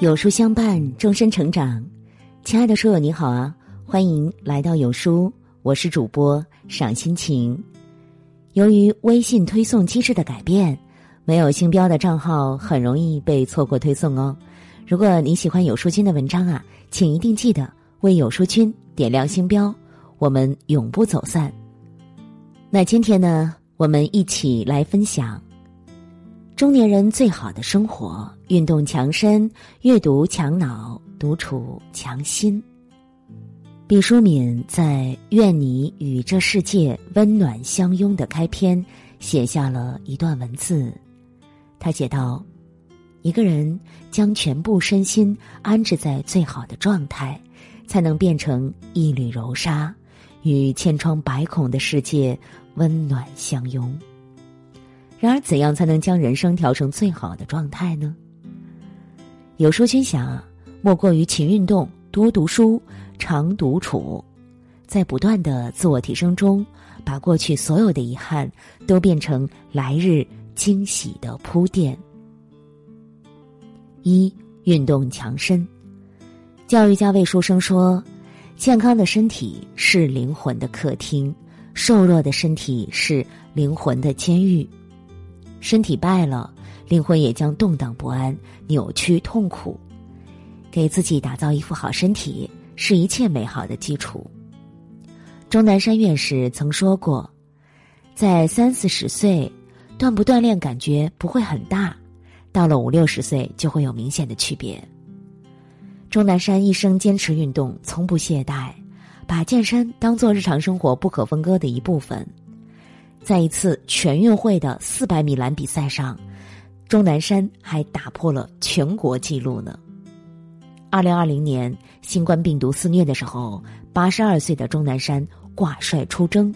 有书相伴，终身成长。亲爱的书友，你好啊，欢迎来到有书，我是主播赏心情。由于微信推送机制的改变，没有星标的账号很容易被错过推送哦。如果你喜欢有书君的文章啊，请一定记得为有书君点亮星标，我们永不走散。那今天呢，我们一起来分享。中年人最好的生活：运动强身，阅读强脑，独处强心。毕淑敏在《愿你与这世界温暖相拥》的开篇写下了一段文字，他写道：“一个人将全部身心安置在最好的状态，才能变成一缕柔纱，与千疮百孔的世界温暖相拥。”然而，怎样才能将人生调成最好的状态呢？有书君想，莫过于勤运动、多读书、常独处，在不断的自我提升中，把过去所有的遗憾都变成来日惊喜的铺垫。一运动强身，教育家魏书生说：“健康的身体是灵魂的客厅，瘦弱的身体是灵魂的监狱。”身体败了，灵魂也将动荡不安、扭曲痛苦。给自己打造一副好身体，是一切美好的基础。钟南山院士曾说过，在三四十岁，锻不锻炼感觉不会很大，到了五六十岁就会有明显的区别。钟南山一生坚持运动，从不懈怠，把健身当做日常生活不可分割的一部分。在一次全运会的四百米栏比赛上，钟南山还打破了全国纪录呢。二零二零年新冠病毒肆虐的时候，八十二岁的钟南山挂帅出征，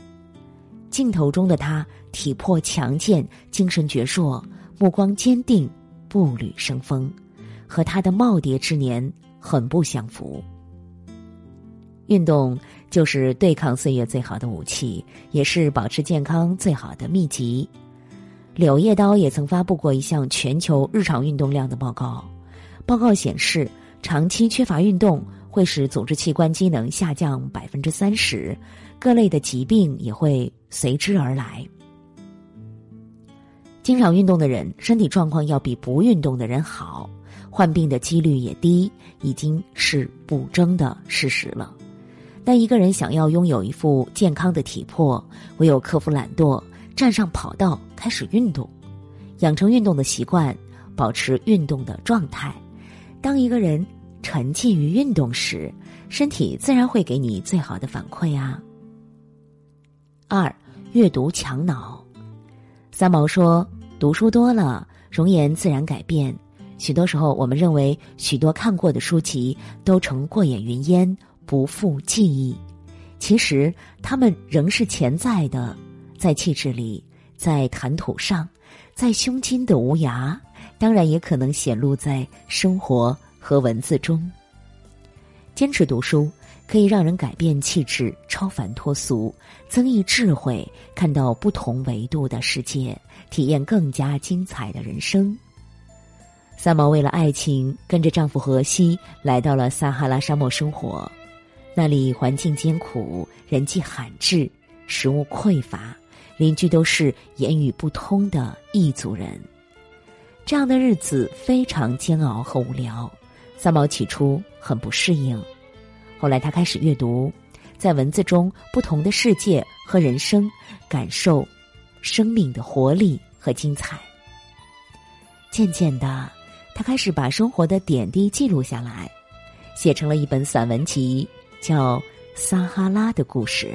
镜头中的他体魄强健、精神矍铄、目光坚定、步履生风，和他的耄耋之年很不相符。运动。就是对抗岁月最好的武器，也是保持健康最好的秘籍。柳叶刀也曾发布过一项全球日常运动量的报告，报告显示，长期缺乏运动会使组织器官机能下降百分之三十，各类的疾病也会随之而来。经常运动的人，身体状况要比不运动的人好，患病的几率也低，已经是不争的事实了。但一个人想要拥有一副健康的体魄，唯有克服懒惰，站上跑道开始运动，养成运动的习惯，保持运动的状态。当一个人沉浸于运动时，身体自然会给你最好的反馈啊。二，阅读强脑。三毛说：“读书多了，容颜自然改变。许多时候，我们认为许多看过的书籍都成过眼云烟。”不复记忆，其实他们仍是潜在的，在气质里，在谈吐上，在胸襟的无涯，当然也可能显露在生活和文字中。坚持读书，可以让人改变气质，超凡脱俗，增益智慧，看到不同维度的世界，体验更加精彩的人生。三毛为了爱情，跟着丈夫荷西来到了撒哈拉沙漠生活。那里环境艰苦，人迹罕至，食物匮乏，邻居都是言语不通的异族人。这样的日子非常煎熬和无聊。三毛起初很不适应，后来他开始阅读，在文字中不同的世界和人生，感受生命的活力和精彩。渐渐的，他开始把生活的点滴记录下来，写成了一本散文集。叫《撒哈拉的故事》。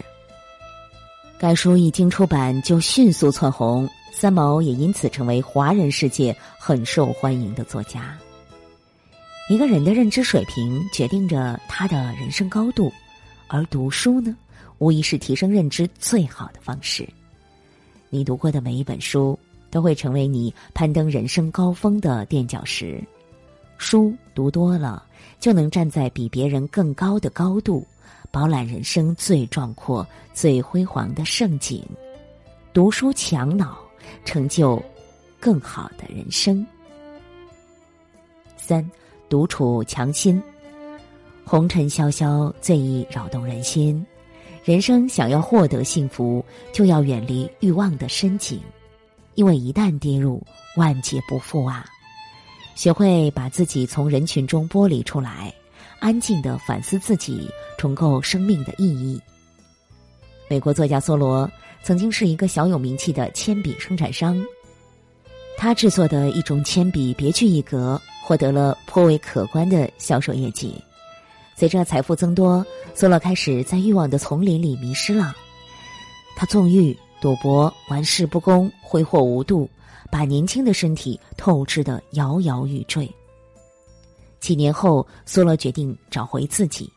该书一经出版就迅速窜红，三毛也因此成为华人世界很受欢迎的作家。一个人的认知水平决定着他的人生高度，而读书呢，无疑是提升认知最好的方式。你读过的每一本书，都会成为你攀登人生高峰的垫脚石。书读多了。就能站在比别人更高的高度，饱览人生最壮阔、最辉煌的盛景。读书强脑，成就更好的人生。三，独处强心。红尘潇潇，最易扰动人心。人生想要获得幸福，就要远离欲望的深井，因为一旦跌入，万劫不复啊！学会把自己从人群中剥离出来，安静的反思自己，重构生命的意义。美国作家梭罗曾经是一个小有名气的铅笔生产商，他制作的一种铅笔别具一格，获得了颇为可观的销售业绩。随着财富增多，梭罗开始在欲望的丛林里迷失了。他纵欲、赌博、玩世不恭、挥霍无度，把年轻的身体透支的摇摇欲坠。几年后，梭罗决定找回自己，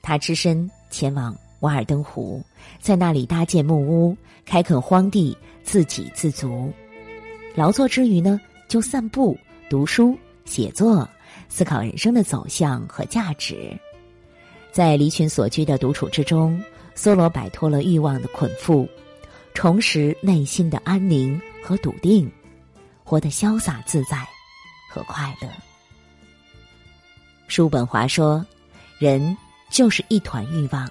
他只身前往瓦尔登湖，在那里搭建木屋，开垦荒地，自给自足。劳作之余呢，就散步、读书、写作，思考人生的走向和价值。在离群所居的独处之中，梭罗摆脱了欲望的捆缚，重拾内心的安宁和笃定，活得潇洒自在和快乐。叔本华说：“人就是一团欲望，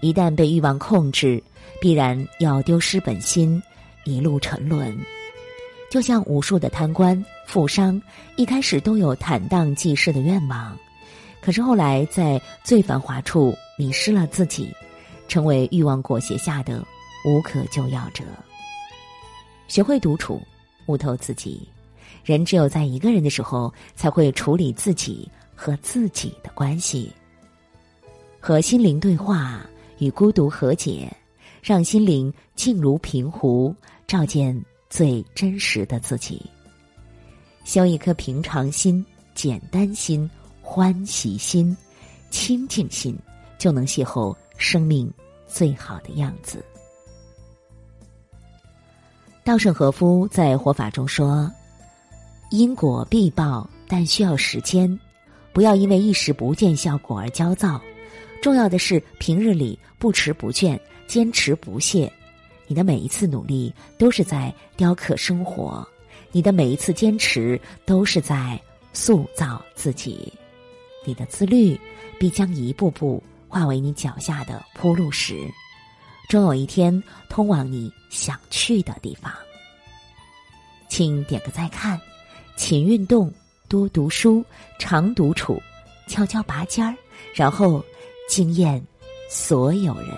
一旦被欲望控制，必然要丢失本心，一路沉沦。就像无数的贪官、富商，一开始都有坦荡济世的愿望。”可是后来，在最繁华处迷失了自己，成为欲望裹挟下的无可救药者。学会独处，悟透自己，人只有在一个人的时候，才会处理自己和自己的关系，和心灵对话，与孤独和解，让心灵静如平湖，照见最真实的自己。修一颗平常心、简单心。欢喜心、清净心，就能邂逅生命最好的样子。稻盛和夫在《活法》中说：“因果必报，但需要时间。不要因为一时不见效果而焦躁。重要的是平日里不迟不倦，坚持不懈。你的每一次努力都是在雕刻生活，你的每一次坚持都是在塑造自己。”你的自律，必将一步步化为你脚下的铺路石，终有一天通往你想去的地方。请点个再看，勤运动，多读书，常独处，悄悄拔尖儿，然后惊艳所有人。